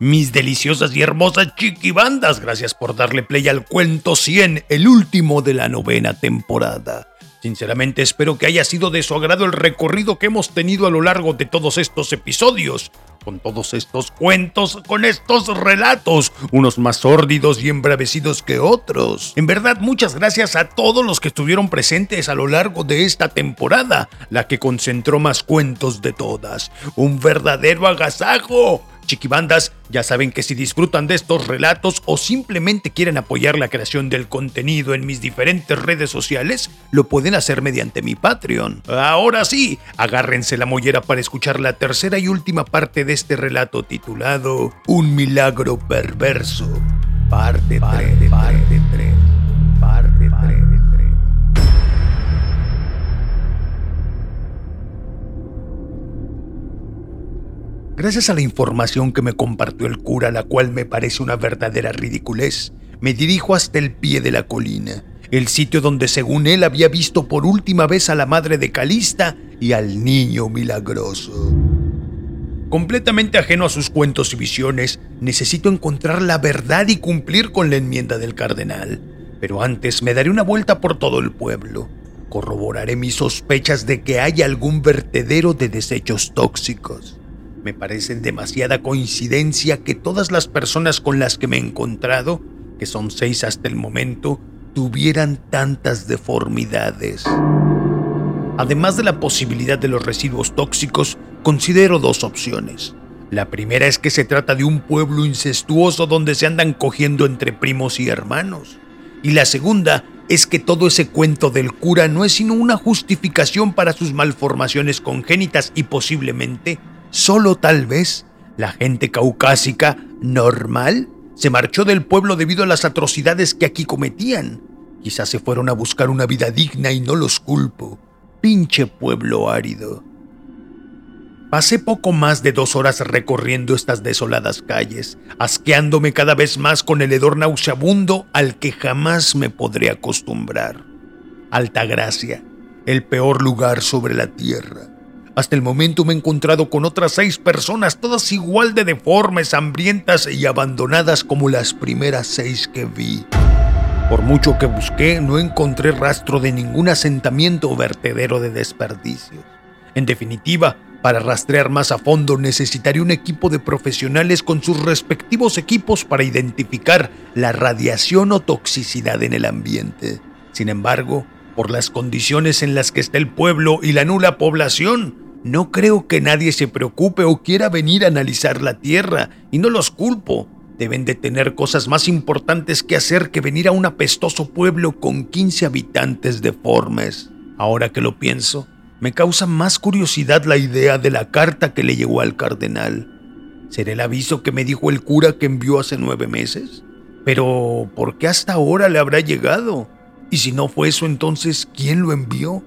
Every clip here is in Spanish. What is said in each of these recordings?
Mis deliciosas y hermosas chiquibandas, gracias por darle play al cuento 100, el último de la novena temporada. Sinceramente espero que haya sido de su agrado el recorrido que hemos tenido a lo largo de todos estos episodios, con todos estos cuentos, con estos relatos, unos más sórdidos y embravecidos que otros. En verdad, muchas gracias a todos los que estuvieron presentes a lo largo de esta temporada, la que concentró más cuentos de todas. Un verdadero agasajo. Chiquibandas, ya saben que si disfrutan de estos relatos o simplemente quieren apoyar la creación del contenido en mis diferentes redes sociales, lo pueden hacer mediante mi Patreon. Ahora sí, agárrense la mollera para escuchar la tercera y última parte de este relato titulado Un milagro perverso. Parte 3. Parte 3. Gracias a la información que me compartió el cura, la cual me parece una verdadera ridiculez, me dirijo hasta el pie de la colina, el sitio donde según él había visto por última vez a la madre de Calista y al niño milagroso. Completamente ajeno a sus cuentos y visiones, necesito encontrar la verdad y cumplir con la enmienda del cardenal. Pero antes me daré una vuelta por todo el pueblo. Corroboraré mis sospechas de que hay algún vertedero de desechos tóxicos. Me parece demasiada coincidencia que todas las personas con las que me he encontrado, que son seis hasta el momento, tuvieran tantas deformidades. Además de la posibilidad de los residuos tóxicos, considero dos opciones. La primera es que se trata de un pueblo incestuoso donde se andan cogiendo entre primos y hermanos. Y la segunda es que todo ese cuento del cura no es sino una justificación para sus malformaciones congénitas y posiblemente Solo tal vez la gente caucásica normal se marchó del pueblo debido a las atrocidades que aquí cometían. Quizás se fueron a buscar una vida digna y no los culpo. Pinche pueblo árido. Pasé poco más de dos horas recorriendo estas desoladas calles, asqueándome cada vez más con el hedor nauseabundo al que jamás me podré acostumbrar. Altagracia, el peor lugar sobre la tierra. Hasta el momento me he encontrado con otras seis personas, todas igual de deformes, hambrientas y abandonadas como las primeras seis que vi. Por mucho que busqué, no encontré rastro de ningún asentamiento o vertedero de desperdicios. En definitiva, para rastrear más a fondo necesitaría un equipo de profesionales con sus respectivos equipos para identificar la radiación o toxicidad en el ambiente. Sin embargo, por las condiciones en las que está el pueblo y la nula población, no creo que nadie se preocupe o quiera venir a analizar la Tierra, y no los culpo. Deben de tener cosas más importantes que hacer que venir a un apestoso pueblo con 15 habitantes deformes. Ahora que lo pienso, me causa más curiosidad la idea de la carta que le llegó al cardenal. ¿Será el aviso que me dijo el cura que envió hace nueve meses? Pero, ¿por qué hasta ahora le habrá llegado? Y si no fue eso, entonces, ¿quién lo envió?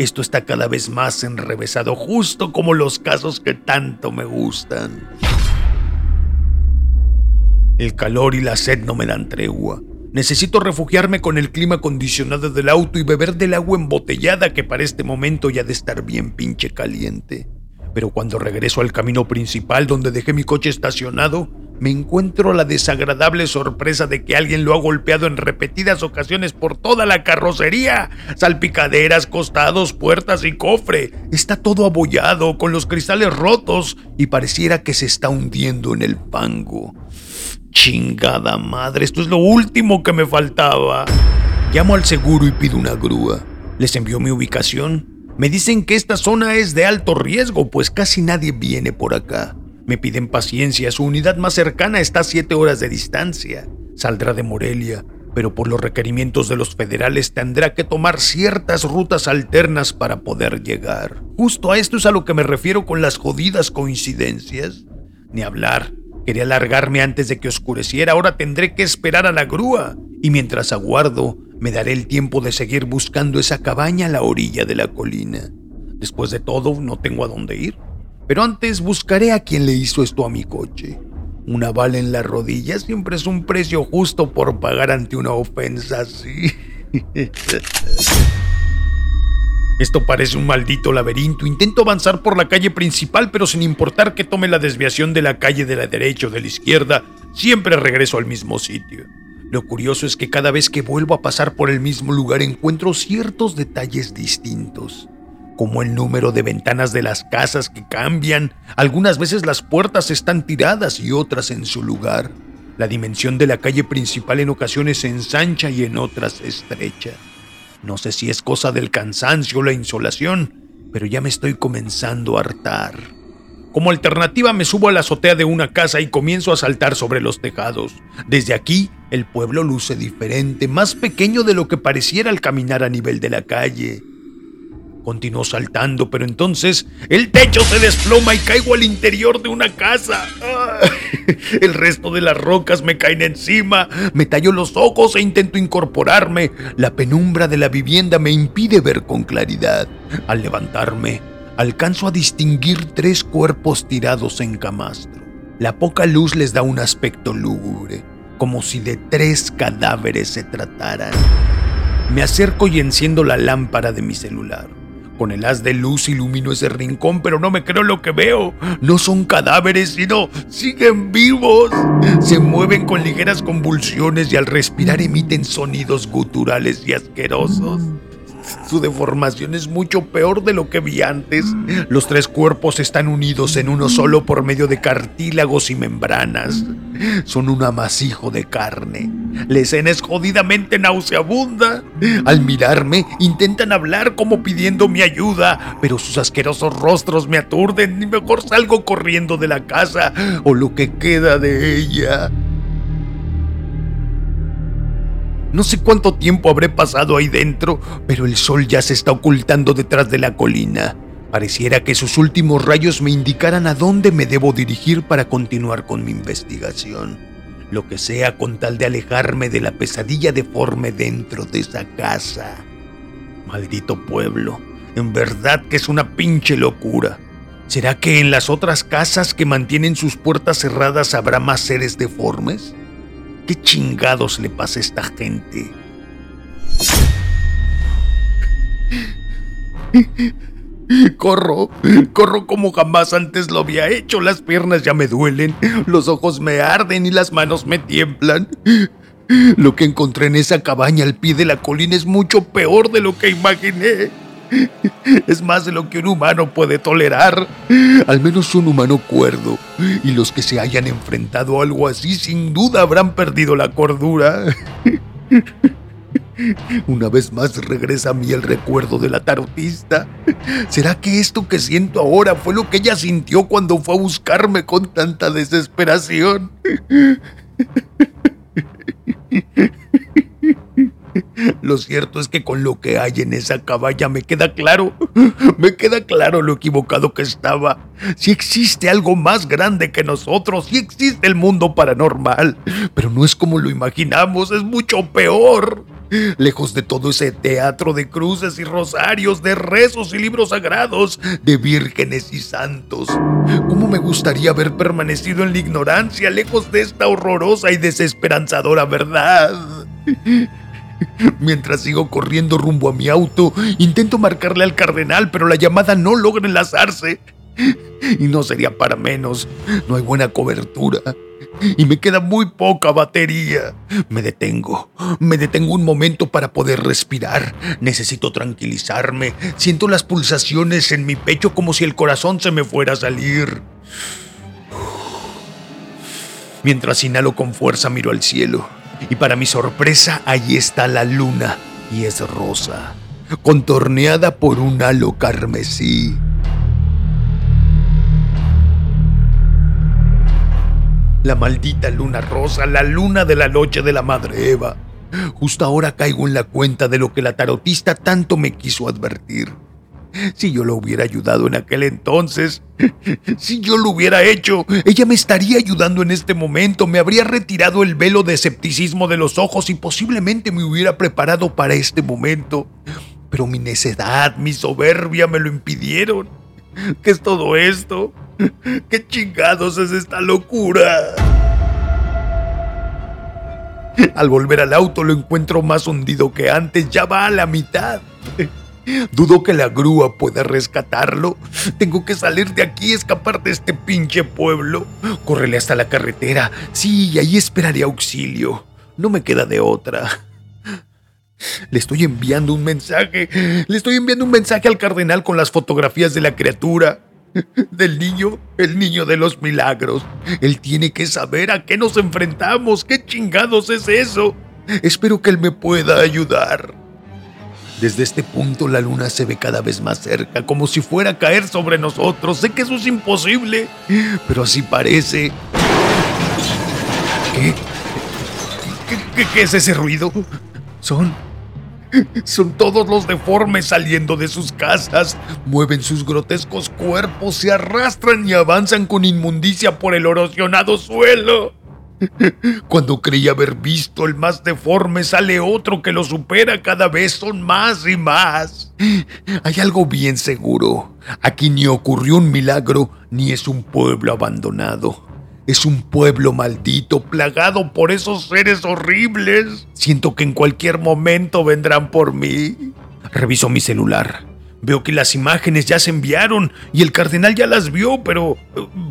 Esto está cada vez más enrevesado, justo como los casos que tanto me gustan. El calor y la sed no me dan tregua. Necesito refugiarme con el clima acondicionado del auto y beber del agua embotellada que para este momento ya de estar bien pinche caliente. Pero cuando regreso al camino principal donde dejé mi coche estacionado, me encuentro la desagradable sorpresa de que alguien lo ha golpeado en repetidas ocasiones por toda la carrocería. Salpicaderas, costados, puertas y cofre. Está todo abollado, con los cristales rotos y pareciera que se está hundiendo en el pango. Chingada madre, esto es lo último que me faltaba. Llamo al seguro y pido una grúa. Les envío mi ubicación. Me dicen que esta zona es de alto riesgo, pues casi nadie viene por acá. Me piden paciencia, su unidad más cercana está a 7 horas de distancia. Saldrá de Morelia, pero por los requerimientos de los federales tendrá que tomar ciertas rutas alternas para poder llegar. Justo a esto es a lo que me refiero con las jodidas coincidencias. Ni hablar. Quería largarme antes de que oscureciera, ahora tendré que esperar a la grúa. Y mientras aguardo, me daré el tiempo de seguir buscando esa cabaña a la orilla de la colina. Después de todo, no tengo a dónde ir. Pero antes buscaré a quien le hizo esto a mi coche. Una bala en la rodilla siempre es un precio justo por pagar ante una ofensa así. Esto parece un maldito laberinto. Intento avanzar por la calle principal, pero sin importar que tome la desviación de la calle de la derecha o de la izquierda, siempre regreso al mismo sitio. Lo curioso es que cada vez que vuelvo a pasar por el mismo lugar encuentro ciertos detalles distintos, como el número de ventanas de las casas que cambian, algunas veces las puertas están tiradas y otras en su lugar. La dimensión de la calle principal en ocasiones se ensancha y en otras estrecha. No sé si es cosa del cansancio o la insolación, pero ya me estoy comenzando a hartar. Como alternativa me subo a la azotea de una casa y comienzo a saltar sobre los tejados. Desde aquí, el pueblo luce diferente, más pequeño de lo que pareciera al caminar a nivel de la calle. Continuó saltando, pero entonces el techo se desploma y caigo al interior de una casa. El resto de las rocas me caen encima, me tallo los ojos e intento incorporarme. La penumbra de la vivienda me impide ver con claridad. Al levantarme, alcanzo a distinguir tres cuerpos tirados en camastro. La poca luz les da un aspecto lúgubre, como si de tres cadáveres se trataran. Me acerco y enciendo la lámpara de mi celular. Con el haz de luz ilumino ese rincón, pero no me creo lo que veo. No son cadáveres, sino siguen vivos. Se mueven con ligeras convulsiones y al respirar emiten sonidos guturales y asquerosos. Su deformación es mucho peor de lo que vi antes. Los tres cuerpos están unidos en uno solo por medio de cartílagos y membranas. Son un amasijo de carne. La escena es jodidamente nauseabunda. Al mirarme, intentan hablar como pidiendo mi ayuda, pero sus asquerosos rostros me aturden y mejor salgo corriendo de la casa o lo que queda de ella. No sé cuánto tiempo habré pasado ahí dentro, pero el sol ya se está ocultando detrás de la colina. Pareciera que sus últimos rayos me indicaran a dónde me debo dirigir para continuar con mi investigación. Lo que sea con tal de alejarme de la pesadilla deforme dentro de esa casa. Maldito pueblo, en verdad que es una pinche locura. ¿Será que en las otras casas que mantienen sus puertas cerradas habrá más seres deformes? ¿Qué chingados le pasa a esta gente? Corro, corro como jamás antes lo había hecho. Las piernas ya me duelen, los ojos me arden y las manos me tiemblan. Lo que encontré en esa cabaña al pie de la colina es mucho peor de lo que imaginé. Es más de lo que un humano puede tolerar. Al menos un humano cuerdo. Y los que se hayan enfrentado a algo así sin duda habrán perdido la cordura. Una vez más regresa a mí el recuerdo de la tarotista. ¿Será que esto que siento ahora fue lo que ella sintió cuando fue a buscarme con tanta desesperación? Lo cierto es que con lo que hay en esa caballa me queda claro, me queda claro lo equivocado que estaba. Si existe algo más grande que nosotros, si existe el mundo paranormal, pero no es como lo imaginamos, es mucho peor. Lejos de todo ese teatro de cruces y rosarios, de rezos y libros sagrados, de vírgenes y santos. ¿Cómo me gustaría haber permanecido en la ignorancia, lejos de esta horrorosa y desesperanzadora verdad? Mientras sigo corriendo rumbo a mi auto, intento marcarle al cardenal, pero la llamada no logra enlazarse. Y no sería para menos, no hay buena cobertura. Y me queda muy poca batería. Me detengo, me detengo un momento para poder respirar. Necesito tranquilizarme. Siento las pulsaciones en mi pecho como si el corazón se me fuera a salir. Mientras inhalo con fuerza miro al cielo y para mi sorpresa allí está la luna y es rosa, contorneada por un halo carmesí. La maldita luna rosa, la luna de la noche de la madre Eva. Justo ahora caigo en la cuenta de lo que la tarotista tanto me quiso advertir. Si yo lo hubiera ayudado en aquel entonces, si yo lo hubiera hecho, ella me estaría ayudando en este momento, me habría retirado el velo de escepticismo de los ojos y posiblemente me hubiera preparado para este momento. Pero mi necedad, mi soberbia me lo impidieron. ¿Qué es todo esto? ¿Qué chingados es esta locura? Al volver al auto lo encuentro más hundido que antes, ya va a la mitad. Dudo que la grúa pueda rescatarlo. Tengo que salir de aquí y escapar de este pinche pueblo. Córrele hasta la carretera. Sí, ahí esperaré auxilio. No me queda de otra. Le estoy enviando un mensaje. Le estoy enviando un mensaje al cardenal con las fotografías de la criatura. Del niño, el niño de los milagros. Él tiene que saber a qué nos enfrentamos. ¿Qué chingados es eso? Espero que él me pueda ayudar. Desde este punto la luna se ve cada vez más cerca, como si fuera a caer sobre nosotros. Sé que eso es imposible, pero así parece. ¿Qué? ¿Qué, es ese ruido? Son... Son todos los deformes saliendo de sus casas. Mueven sus grotescos cuerpos, se arrastran y avanzan con inmundicia por el erosionado suelo. Cuando creí haber visto el más deforme, sale otro que lo supera cada vez, son más y más. Hay algo bien seguro. Aquí ni ocurrió un milagro, ni es un pueblo abandonado. Es un pueblo maldito, plagado por esos seres horribles. Siento que en cualquier momento vendrán por mí. Reviso mi celular. Veo que las imágenes ya se enviaron y el cardenal ya las vio, pero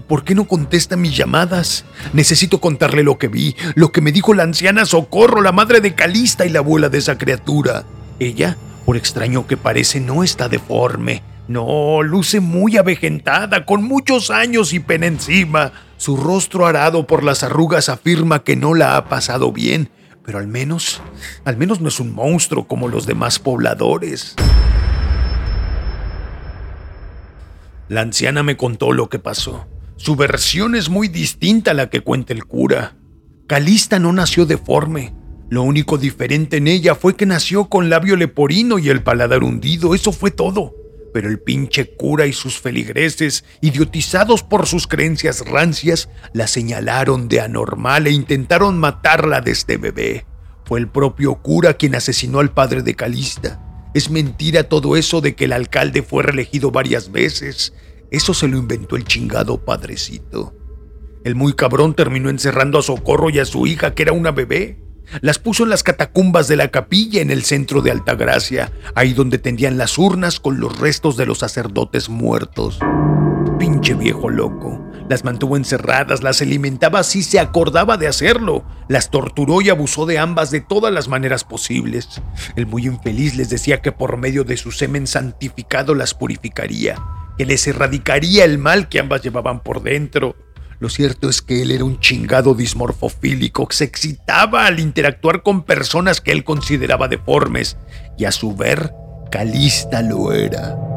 ¿por qué no contesta mis llamadas? Necesito contarle lo que vi, lo que me dijo la anciana Socorro, la madre de Calista y la abuela de esa criatura. Ella, por extraño que parece, no está deforme. No, luce muy avejentada, con muchos años y pena encima. Su rostro arado por las arrugas afirma que no la ha pasado bien, pero al menos, al menos no es un monstruo como los demás pobladores. La anciana me contó lo que pasó. Su versión es muy distinta a la que cuenta el cura. Calista no nació deforme. Lo único diferente en ella fue que nació con labio leporino y el paladar hundido, eso fue todo. Pero el pinche cura y sus feligreses, idiotizados por sus creencias rancias, la señalaron de anormal e intentaron matarla desde bebé. Fue el propio cura quien asesinó al padre de Calista. Es mentira todo eso de que el alcalde fue reelegido varias veces. Eso se lo inventó el chingado padrecito. El muy cabrón terminó encerrando a Socorro y a su hija, que era una bebé. Las puso en las catacumbas de la capilla en el centro de Altagracia, ahí donde tendían las urnas con los restos de los sacerdotes muertos. Pinche viejo loco. Las mantuvo encerradas, las alimentaba si se acordaba de hacerlo. Las torturó y abusó de ambas de todas las maneras posibles. El muy infeliz les decía que por medio de su semen santificado las purificaría, que les erradicaría el mal que ambas llevaban por dentro. Lo cierto es que él era un chingado dismorfofílico que se excitaba al interactuar con personas que él consideraba deformes, y a su ver, Calista lo era.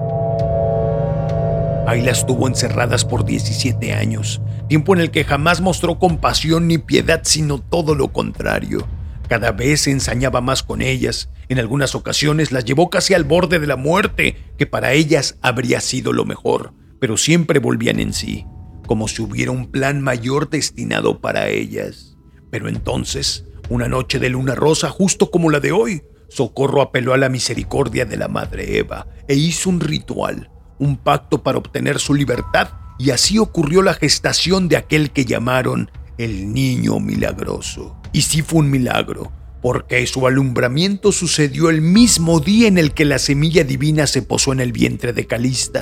Ahí las tuvo encerradas por 17 años, tiempo en el que jamás mostró compasión ni piedad, sino todo lo contrario. Cada vez se ensañaba más con ellas, en algunas ocasiones las llevó casi al borde de la muerte, que para ellas habría sido lo mejor, pero siempre volvían en sí, como si hubiera un plan mayor destinado para ellas. Pero entonces, una noche de luna rosa, justo como la de hoy, Socorro apeló a la misericordia de la Madre Eva e hizo un ritual un pacto para obtener su libertad y así ocurrió la gestación de aquel que llamaron el niño milagroso. Y sí fue un milagro, porque su alumbramiento sucedió el mismo día en el que la semilla divina se posó en el vientre de Calista.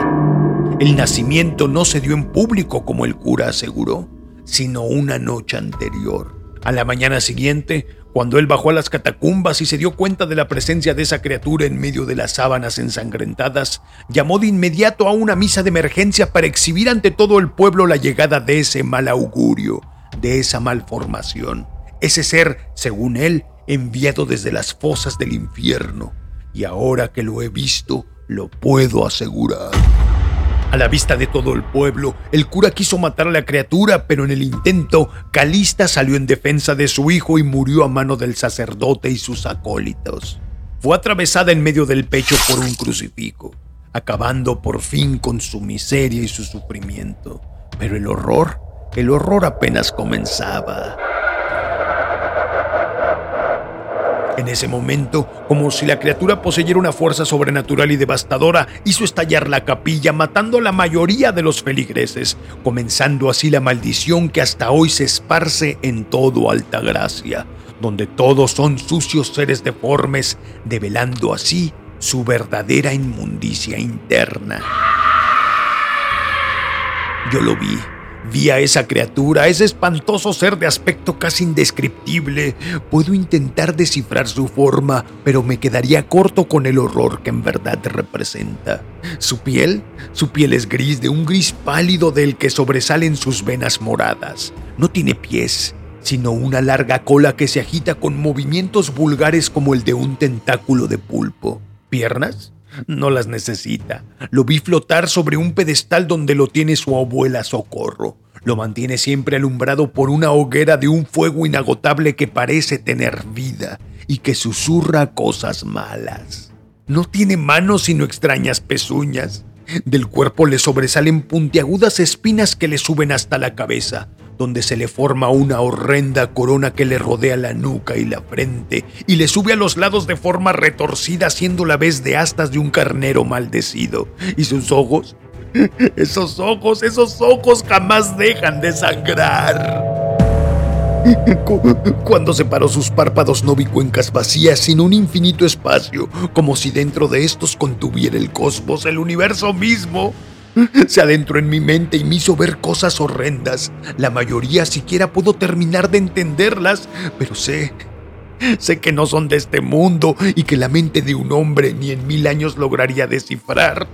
El nacimiento no se dio en público como el cura aseguró, sino una noche anterior. A la mañana siguiente, cuando él bajó a las catacumbas y se dio cuenta de la presencia de esa criatura en medio de las sábanas ensangrentadas, llamó de inmediato a una misa de emergencia para exhibir ante todo el pueblo la llegada de ese mal augurio, de esa malformación, ese ser, según él, enviado desde las fosas del infierno. Y ahora que lo he visto, lo puedo asegurar. A la vista de todo el pueblo, el cura quiso matar a la criatura, pero en el intento, Calista salió en defensa de su hijo y murió a mano del sacerdote y sus acólitos. Fue atravesada en medio del pecho por un crucifijo, acabando por fin con su miseria y su sufrimiento. Pero el horror, el horror apenas comenzaba. En ese momento, como si la criatura poseyera una fuerza sobrenatural y devastadora, hizo estallar la capilla, matando a la mayoría de los feligreses, comenzando así la maldición que hasta hoy se esparce en todo Altagracia, donde todos son sucios seres deformes, develando así su verdadera inmundicia interna. Yo lo vi Vi a esa criatura, ese espantoso ser de aspecto casi indescriptible. Puedo intentar descifrar su forma, pero me quedaría corto con el horror que en verdad representa. Su piel, su piel es gris, de un gris pálido del que sobresalen sus venas moradas. No tiene pies, sino una larga cola que se agita con movimientos vulgares como el de un tentáculo de pulpo. ¿Piernas? No las necesita. Lo vi flotar sobre un pedestal donde lo tiene su abuela Socorro. Lo mantiene siempre alumbrado por una hoguera de un fuego inagotable que parece tener vida y que susurra cosas malas. No tiene manos sino extrañas pezuñas. Del cuerpo le sobresalen puntiagudas espinas que le suben hasta la cabeza, donde se le forma una horrenda corona que le rodea la nuca y la frente y le sube a los lados de forma retorcida haciendo la vez de astas de un carnero maldecido. Y sus ojos, esos ojos, esos ojos jamás dejan de sangrar. Cuando separó sus párpados no vi cuencas vacías, sino un infinito espacio, como si dentro de estos contuviera el cosmos, el universo mismo. Se adentró en mi mente y me hizo ver cosas horrendas. La mayoría siquiera pudo terminar de entenderlas, pero sé, sé que no son de este mundo y que la mente de un hombre ni en mil años lograría descifrar.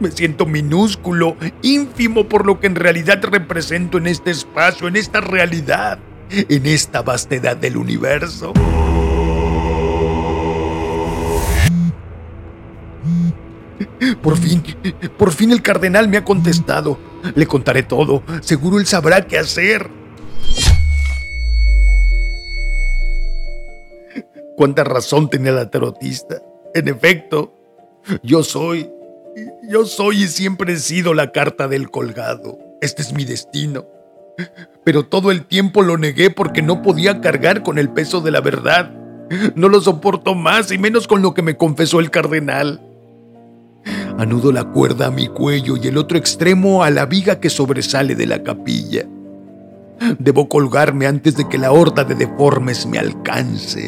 Me siento minúsculo, ínfimo por lo que en realidad represento en este espacio, en esta realidad, en esta vastedad del universo. Por fin, por fin el cardenal me ha contestado. Le contaré todo. Seguro él sabrá qué hacer. Cuánta razón tenía la tarotista. En efecto, yo soy, yo soy y siempre he sido la carta del colgado. Este es mi destino. Pero todo el tiempo lo negué porque no podía cargar con el peso de la verdad. No lo soporto más y menos con lo que me confesó el cardenal. Anudo la cuerda a mi cuello y el otro extremo a la viga que sobresale de la capilla. Debo colgarme antes de que la horda de deformes me alcance.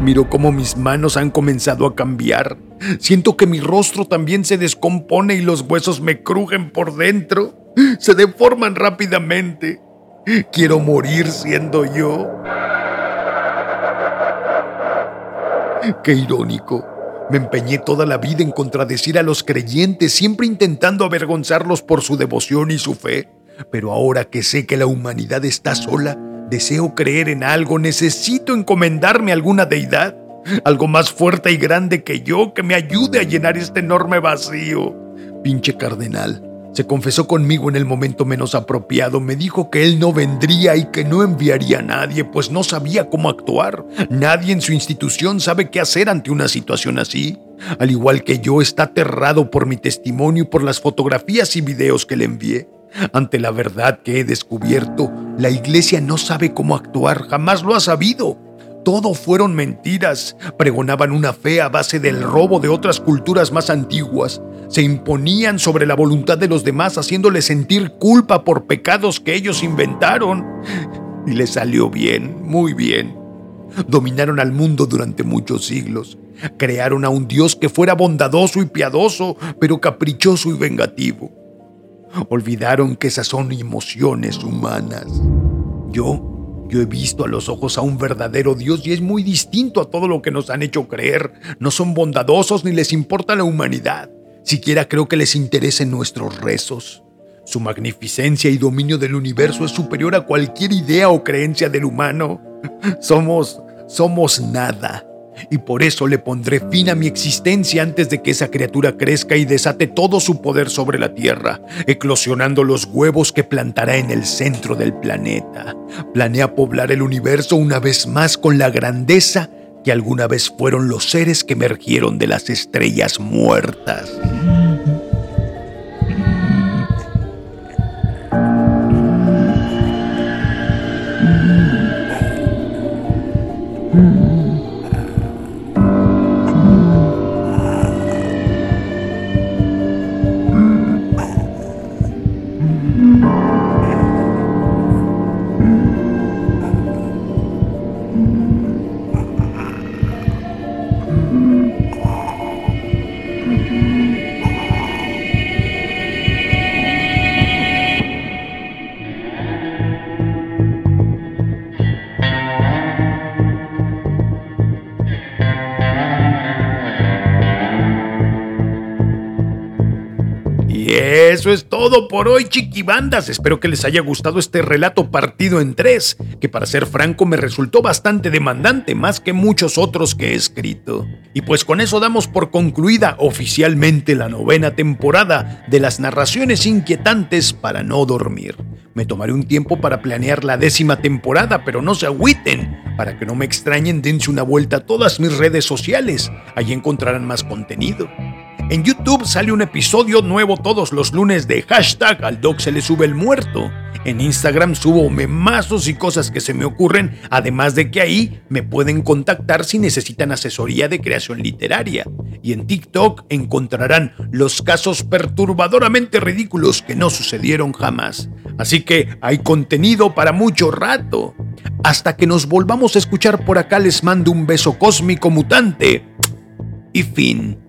Miro cómo mis manos han comenzado a cambiar. Siento que mi rostro también se descompone y los huesos me crujen por dentro. Se deforman rápidamente. Quiero morir siendo yo. Qué irónico. Me empeñé toda la vida en contradecir a los creyentes, siempre intentando avergonzarlos por su devoción y su fe. Pero ahora que sé que la humanidad está sola, deseo creer en algo, necesito encomendarme a alguna deidad, algo más fuerte y grande que yo que me ayude a llenar este enorme vacío. Pinche cardenal. Se confesó conmigo en el momento menos apropiado, me dijo que él no vendría y que no enviaría a nadie, pues no sabía cómo actuar. Nadie en su institución sabe qué hacer ante una situación así. Al igual que yo, está aterrado por mi testimonio y por las fotografías y videos que le envié. Ante la verdad que he descubierto, la iglesia no sabe cómo actuar, jamás lo ha sabido. Todo fueron mentiras. Pregonaban una fe a base del robo de otras culturas más antiguas. Se imponían sobre la voluntad de los demás haciéndoles sentir culpa por pecados que ellos inventaron. Y les salió bien, muy bien. Dominaron al mundo durante muchos siglos. Crearon a un Dios que fuera bondadoso y piadoso, pero caprichoso y vengativo. Olvidaron que esas son emociones humanas. Yo yo he visto a los ojos a un verdadero Dios y es muy distinto a todo lo que nos han hecho creer. No son bondadosos ni les importa la humanidad. Siquiera creo que les interesen nuestros rezos. Su magnificencia y dominio del universo es superior a cualquier idea o creencia del humano. Somos, somos nada y por eso le pondré fin a mi existencia antes de que esa criatura crezca y desate todo su poder sobre la Tierra, eclosionando los huevos que plantará en el centro del planeta. Planea poblar el universo una vez más con la grandeza que alguna vez fueron los seres que emergieron de las estrellas muertas. Por hoy, chiquibandas. Espero que les haya gustado este relato partido en tres, que para ser franco me resultó bastante demandante, más que muchos otros que he escrito. Y pues con eso damos por concluida oficialmente la novena temporada de las narraciones inquietantes para no dormir. Me tomaré un tiempo para planear la décima temporada, pero no se agüiten. Para que no me extrañen, dense una vuelta a todas mis redes sociales. Allí encontrarán más contenido. En YouTube sale un episodio nuevo todos los lunes de hashtag al dog se le sube el muerto. En Instagram subo memazos y cosas que se me ocurren, además de que ahí me pueden contactar si necesitan asesoría de creación literaria. Y en TikTok encontrarán los casos perturbadoramente ridículos que no sucedieron jamás. Así que hay contenido para mucho rato. Hasta que nos volvamos a escuchar por acá les mando un beso cósmico mutante. Y fin.